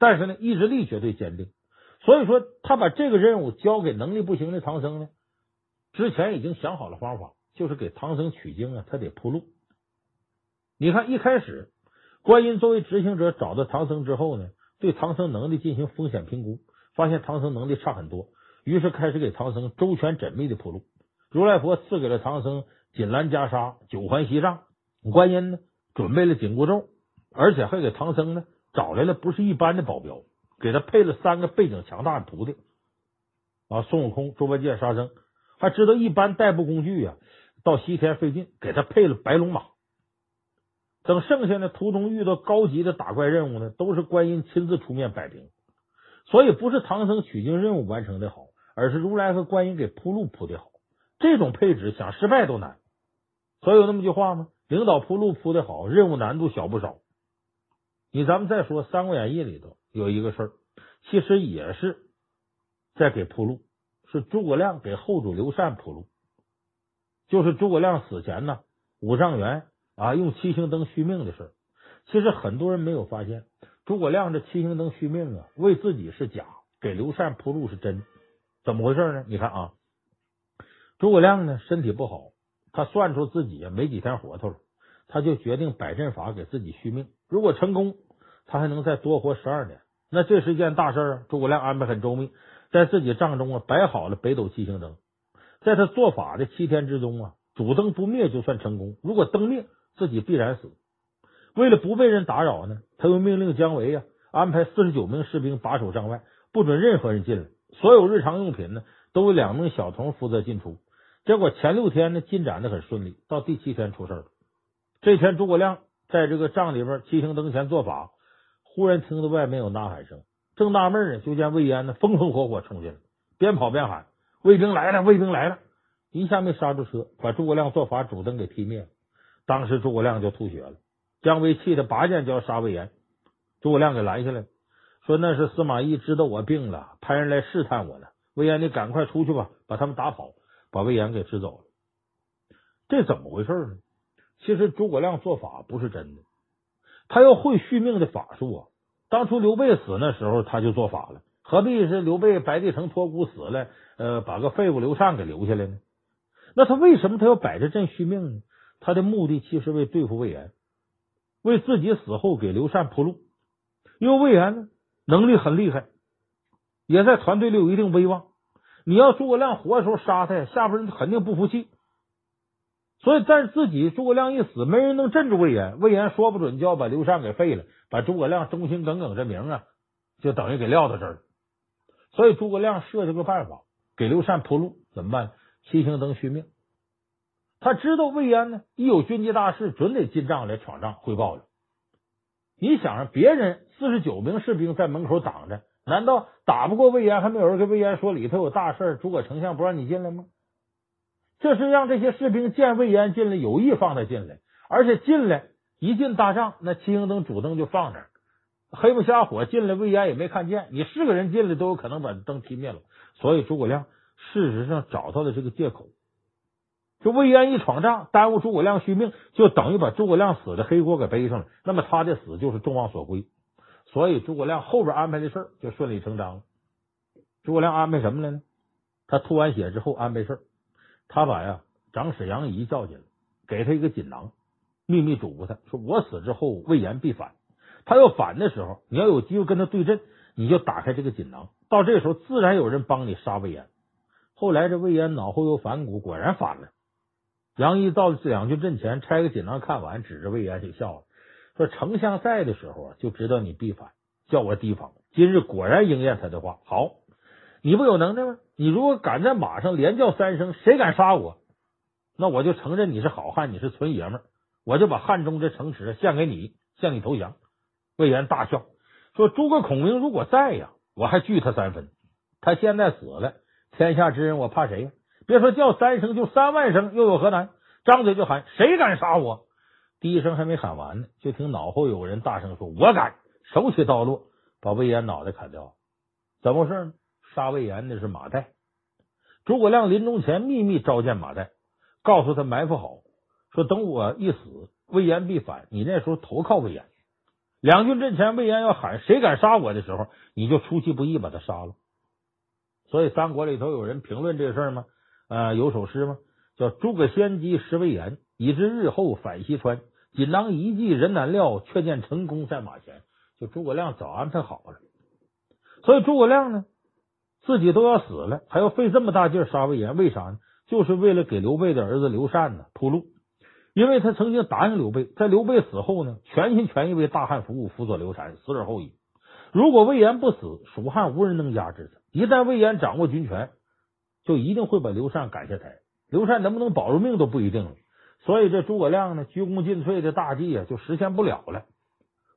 但是呢，意志力绝对坚定，所以说他把这个任务交给能力不行的唐僧呢。之前已经想好了方法，就是给唐僧取经啊，他得铺路。你看，一开始观音作为执行者找到唐僧之后呢，对唐僧能力进行风险评估，发现唐僧能力差很多，于是开始给唐僧周全缜密的铺路。如来佛赐给了唐僧锦襕袈裟、九环锡杖，观音呢准备了紧箍咒，而且还给唐僧呢找来了不是一般的保镖，给他配了三个背景强大的徒弟啊，孙悟空、猪八戒、沙僧。还知道一般代步工具啊，到西天费劲，给他配了白龙马。等剩下的途中遇到高级的打怪任务呢，都是观音亲自出面摆平。所以不是唐僧取经任务完成的好，而是如来和观音给铺路铺的好。这种配置想失败都难。所以有那么句话吗？领导铺路铺的好，任务难度小不少。你咱们再说《三国演义》里头有一个事儿，其实也是在给铺路。是诸葛亮给后主刘禅铺路，就是诸葛亮死前呢，五丈原啊用七星灯续命的事。其实很多人没有发现，诸葛亮这七星灯续命啊，为自己是假，给刘禅铺路是真。怎么回事呢？你看啊，诸葛亮呢身体不好，他算出自己没几天活头了，他就决定摆阵法给自己续命。如果成功，他还能再多活十二年。那这是一件大事啊！诸葛亮安排很周密。在自己帐中啊摆好了北斗七星灯，在他做法的七天之中啊，主灯不灭就算成功，如果灯灭，自己必然死。为了不被人打扰呢，他又命令姜维啊安排四十九名士兵把守帐外，不准任何人进来。所有日常用品呢，都由两名小童负责进出。结果前六天呢进展的很顺利，到第七天出事了。这天诸葛亮在这个帐里边七星灯前做法，忽然听到外面有呐喊声。正纳闷呢，就见魏延呢风风火火冲进来，边跑边喊：“魏兵来了，魏兵来了！”一下没刹住车，把诸葛亮做法主灯给踢灭了。当时诸葛亮就吐血了。姜维气得拔剑就要杀魏延，诸葛亮给拦下来，说：“那是司马懿知道我病了，派人来试探我呢。魏延，你赶快出去吧，把他们打跑，把魏延给支走了。”这怎么回事呢？其实诸葛亮做法不是真的，他要会续命的法术啊。当初刘备死那时候，他就做法了，何必是刘备白帝城托孤死了，呃，把个废物刘禅给留下来呢？那他为什么他要摆着阵续命呢？他的目的其实为对付魏延，为自己死后给刘禅铺路。因为魏延呢能力很厉害，也在团队里有一定威望。你要诸葛亮活的时候杀他，下边人肯定不服气。所以，但是自己诸葛亮一死，没人能镇住魏延。魏延说不准就要把刘禅给废了，把诸葛亮忠心耿耿这名啊，就等于给撂到这儿。所以，诸葛亮设计个办法给刘禅铺路，怎么办？七星灯续命。他知道魏延呢，一有军机大事，准得进帐来闯帐汇报了。你想让别人四十九名士兵在门口挡着，难道打不过魏延，还没有人跟魏延说里头有大事，诸葛丞相不让你进来吗？这是让这些士兵见魏延进来，有意放他进来，而且进来一进大帐，那七星灯主灯就放那儿，黑不瞎火进来，魏延也没看见。你是个人进来，都有可能把灯踢灭了。所以诸葛亮事实上找到了这个借口，这魏延一闯帐，耽误诸葛亮续命，就等于把诸葛亮死的黑锅给背上了。那么他的死就是众望所归。所以诸葛亮后边安排的事儿就顺理成章了。诸葛亮安排什么了呢？他吐完血之后安排事儿，他把呀长史杨仪叫进来，给他一个锦囊，秘密嘱咐他说：“我死之后，魏延必反。他要反的时候，你要有机会跟他对阵，你就打开这个锦囊。到这时候，自然有人帮你杀魏延。”后来这魏延脑后有反骨，果然反了。杨仪到两军阵前，拆个锦囊看完，指着魏延就笑了，说：“丞相在的时候啊，就知道你必反，叫我提防。今日果然应验他的话。好，你不有能耐吗？你如果敢在马上连叫三声，谁敢杀我，那我就承认你是好汉，你是纯爷们儿，我就把汉中这城池献给你，向你投降。”魏延大笑说：“诸葛孔明如果在呀，我还惧他三分。他现在死了，天下之人我怕谁呀？”别说叫三声，就三万声又有何难？张嘴就喊：“谁敢杀我？”第一声还没喊完呢，就听脑后有人大声说：“我敢！”手起刀落，把魏延脑袋砍掉。怎么回事呢？杀魏延的是马岱。诸葛亮临终前秘密召见马岱，告诉他埋伏好，说等我一死，魏延必反，你那时候投靠魏延。两军阵前，魏延要喊“谁敢杀我”的时候，你就出其不意把他杀了。所以三国里头有人评论这事吗？啊，有首诗吗？叫“诸葛先机识魏延，以知日后反西川。锦囊一计人难料，却见成功在马前。”就诸葛亮早安排好了，所以诸葛亮呢，自己都要死了，还要费这么大劲杀魏延，为啥呢？就是为了给刘备的儿子刘禅呢铺路，因为他曾经答应刘备，在刘备死后呢，全心全意为大汉服务，辅佐刘禅，死而后已。如果魏延不死，蜀汉无人能压制他。一旦魏延掌握军权，就一定会把刘禅赶下台，刘禅能不能保住命都不一定了。所以这诸葛亮呢，鞠躬尽瘁的大计啊，就实现不了了。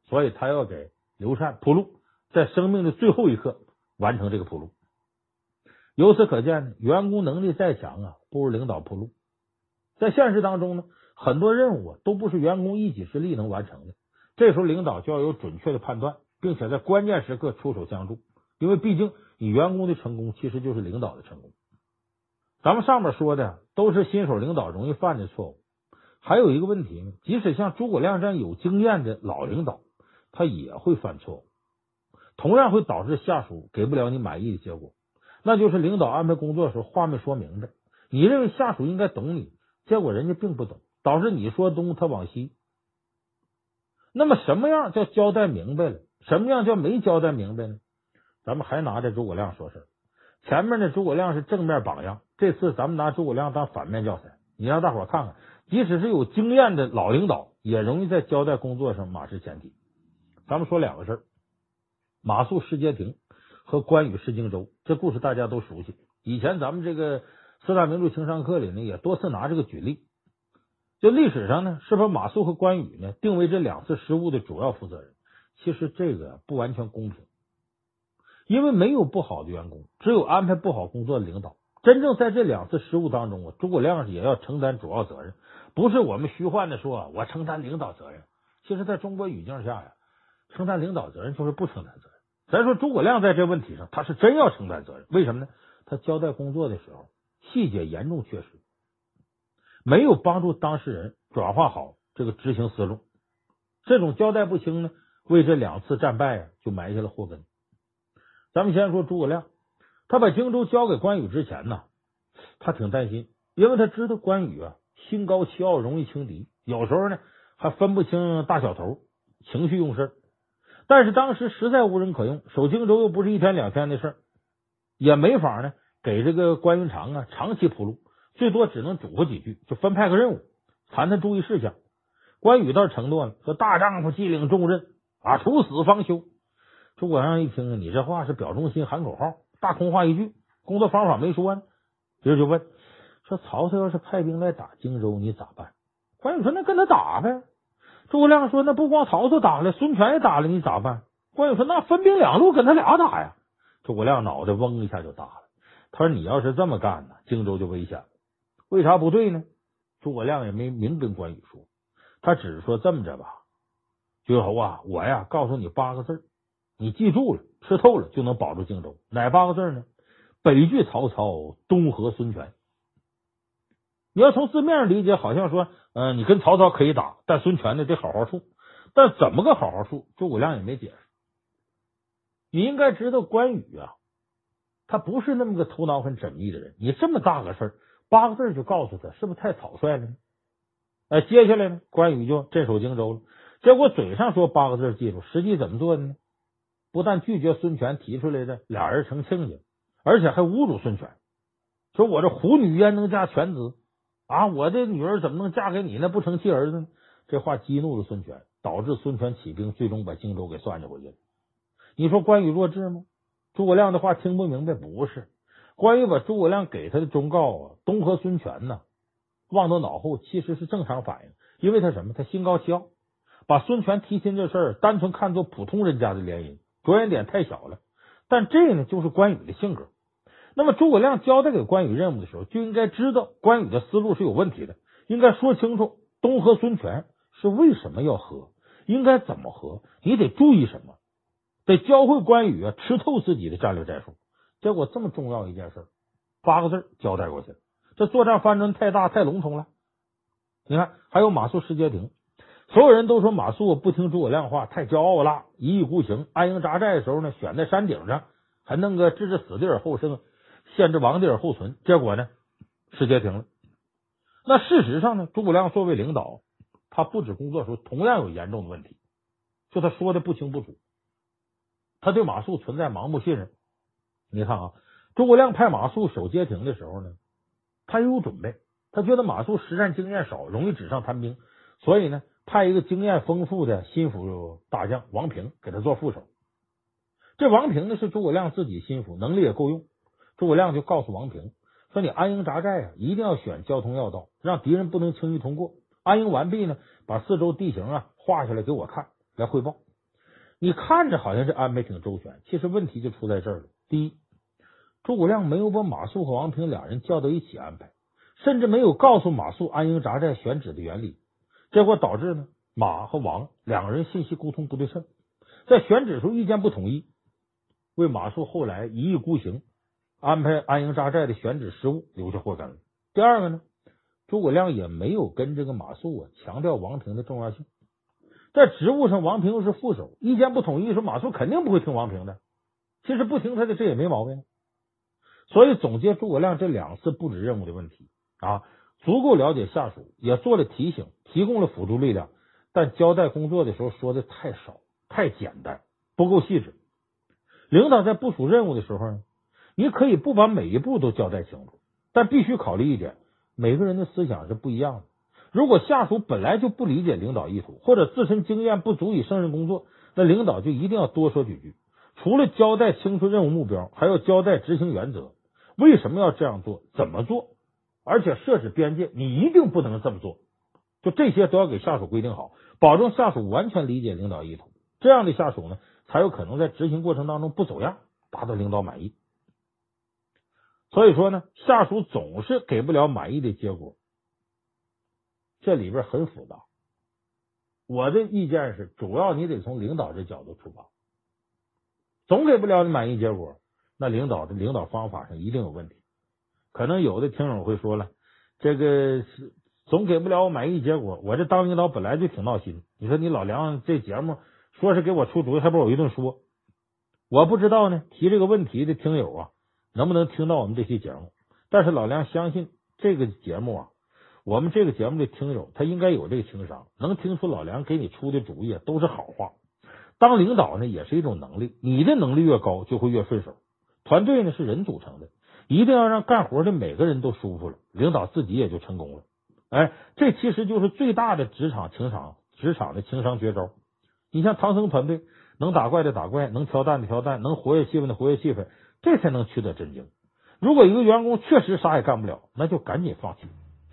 所以他要给刘禅铺路，在生命的最后一刻完成这个铺路。由此可见呢，员工能力再强啊，不如领导铺路。在现实当中呢，很多任务啊，都不是员工一己之力能完成的。这时候，领导就要有准确的判断，并且在关键时刻出手相助。因为毕竟，你员工的成功其实就是领导的成功。咱们上面说的都是新手领导容易犯的错误，还有一个问题，即使像诸葛亮这样有经验的老领导，他也会犯错误，同样会导致下属给不了你满意的结果。那就是领导安排工作时候话没说明白，你认为下属应该懂你，结果人家并不懂，导致你说东他往西。那么什么样叫交代明白了？什么样叫没交代明白呢？咱们还拿这诸葛亮说事前面的诸葛亮是正面榜样，这次咱们拿诸葛亮当反面教材，你让大伙看看，即使是有经验的老领导，也容易在交代工作上马失前蹄。咱们说两个事儿：马谡失街亭和关羽失荆州。这故事大家都熟悉，以前咱们这个四大名著情商课里呢，也多次拿这个举例。就历史上呢，是把马谡和关羽呢定为这两次失误的主要负责人。其实这个不完全公平。因为没有不好的员工，只有安排不好工作的领导。真正在这两次失误当中啊，诸葛亮也要承担主要责任，不是我们虚幻的说我承担领导责任。其实，在中国语境下呀，承担领导责任就是不承担责任。咱说诸葛亮在这问题上，他是真要承担责任。为什么呢？他交代工作的时候细节严重缺失，没有帮助当事人转化好这个执行思路。这种交代不清呢，为这两次战败就埋下了祸根。咱们先说诸葛亮，他把荆州交给关羽之前呢，他挺担心，因为他知道关羽啊心高气傲，容易轻敌，有时候呢还分不清大小头，情绪用事。但是当时实在无人可用，守荆州又不是一天两天的事儿，也没法呢给这个关云长啊长期铺路，最多只能嘱咐几句，就分派个任务，谈谈注意事项。关羽倒是承诺了，说大丈夫既领重任啊，处死方休。诸葛亮一听，你这话是表忠心喊口号，大空话一句，工作方法没说呢。接着就问说：“曹操要是派兵来打荆州，你咋办？”关羽说：“那跟他打呗。”诸葛亮说：“那不光曹操打了，孙权也打了，你咋办？”关羽说：“那分兵两路，跟他俩打呀。”诸葛亮脑袋嗡一下就大了。他说：“你要是这么干呢，荆州就危险了。为啥不对呢？”诸葛亮也没明跟关羽说，他只是说这么着吧：“诸侯啊，我呀告诉你八个字。”你记住了，吃透了就能保住荆州。哪八个字呢？北拒曹操，东和孙权。你要从字面上理解，好像说，嗯、你跟曹操可以打，但孙权呢得好好处。但怎么个好好处？诸葛亮也没解释。你应该知道关羽啊，他不是那么个头脑很缜密的人。你这么大个事儿，八个字就告诉他，是不是太草率了呢？哎，接下来呢，关羽就镇守荆州了。结果嘴上说八个字记住，实际怎么做的呢？不但拒绝孙权提出来的俩人成亲家，而且还侮辱孙权，说我这虎女焉能嫁犬子啊？我的女儿怎么能嫁给你呢？不成器儿子呢？这话激怒了孙权，导致孙权起兵，最终把荆州给算计回去了。你说关羽弱智吗？诸葛亮的话听不明白？不是，关羽把诸葛亮给他的忠告啊，东和孙权呢，忘到脑后，其实是正常反应，因为他什么？他心高气傲，把孙权提亲这事儿单纯看作普通人家的联姻。着眼点太小了，但这呢就是关羽的性格。那么诸葛亮交代给关羽任务的时候，就应该知道关羽的思路是有问题的，应该说清楚东和孙权是为什么要和，应该怎么和，你得注意什么，得教会关羽啊吃透自己的战略战术。结果这么重要一件事，八个字交代过去了，这作战方针太大太笼统了。你看，还有马谡、石阶亭。所有人都说马谡不听诸葛亮话，太骄傲了，一意孤行。安营扎寨的时候呢，选在山顶上，还弄个置之死地而后生，限制王地而后存。结果呢，石阶停了。那事实上呢，诸葛亮作为领导，他布置工作时候同样有严重的问题，就他说的不清不楚，他对马谡存在盲目信任。你看啊，诸葛亮派马谡守街亭的时候呢，他也有准备，他觉得马谡实战经验少，容易纸上谈兵，所以呢。派一个经验丰富的心腹大将王平给他做副手。这王平呢是诸葛亮自己心腹，能力也够用。诸葛亮就告诉王平说：“你安营扎寨啊，一定要选交通要道，让敌人不能轻易通过。安营完毕呢，把四周地形啊画下来给我看，来汇报。你看着好像是安排挺周全，其实问题就出在这儿了。第一，诸葛亮没有把马谡和王平两人叫到一起安排，甚至没有告诉马谡安营扎寨选址的原理。”结果导致呢，马和王两个人信息沟通不对称，在选址时候意见不统一，为马谡后来一意孤行安排安营扎寨的选址失误留下祸根了。第二个呢，诸葛亮也没有跟这个马谡啊强调王平的重要性，在职务上王平又是副手，意见不统一，说马谡肯定不会听王平的。其实不听他的这也没毛病。所以总结诸葛亮这两次布置任务的问题啊。足够了解下属，也做了提醒，提供了辅助力量，但交代工作的时候说的太少、太简单，不够细致。领导在部署任务的时候呢，你可以不把每一步都交代清楚，但必须考虑一点：每个人的思想是不一样的。如果下属本来就不理解领导意图，或者自身经验不足以胜任工作，那领导就一定要多说几句。除了交代清楚任务目标，还要交代执行原则，为什么要这样做，怎么做。而且设置边界，你一定不能这么做。就这些都要给下属规定好，保证下属完全理解领导意图。这样的下属呢，才有可能在执行过程当中不走样，达到领导满意。所以说呢，下属总是给不了满意的结果，这里边很复杂。我的意见是，主要你得从领导这角度出发，总给不了你满意结果，那领导的领导方法上一定有问题。可能有的听友会说了，这个是总给不了我满意结果。我这当领导本来就挺闹心。你说你老梁这节目说是给我出主意，还不我一顿说。我不知道呢，提这个问题的听友啊，能不能听到我们这期节目？但是老梁相信这个节目啊，我们这个节目的听友他应该有这个情商，能听出老梁给你出的主意都是好话。当领导呢也是一种能力，你的能力越高就会越顺手。团队呢是人组成的。一定要让干活的每个人都舒服了，领导自己也就成功了。哎，这其实就是最大的职场情商，职场的情商绝招。你像唐僧团队，能打怪的打怪，能挑担的挑担，能活跃气氛的活跃气氛，这才能取得真经。如果一个员工确实啥也干不了，那就赶紧放弃，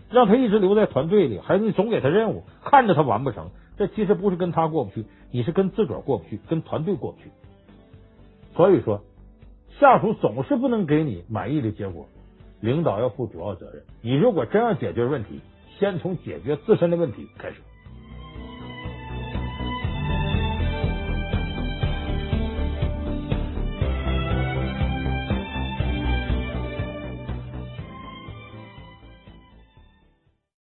让他一直留在团队里，还是你总给他任务，看着他完不成，这其实不是跟他过不去，你是跟自个儿过不去，跟团队过不去。所以说。下属总是不能给你满意的结果，领导要负主要责任。你如果真要解决问题，先从解决自身的问题开始。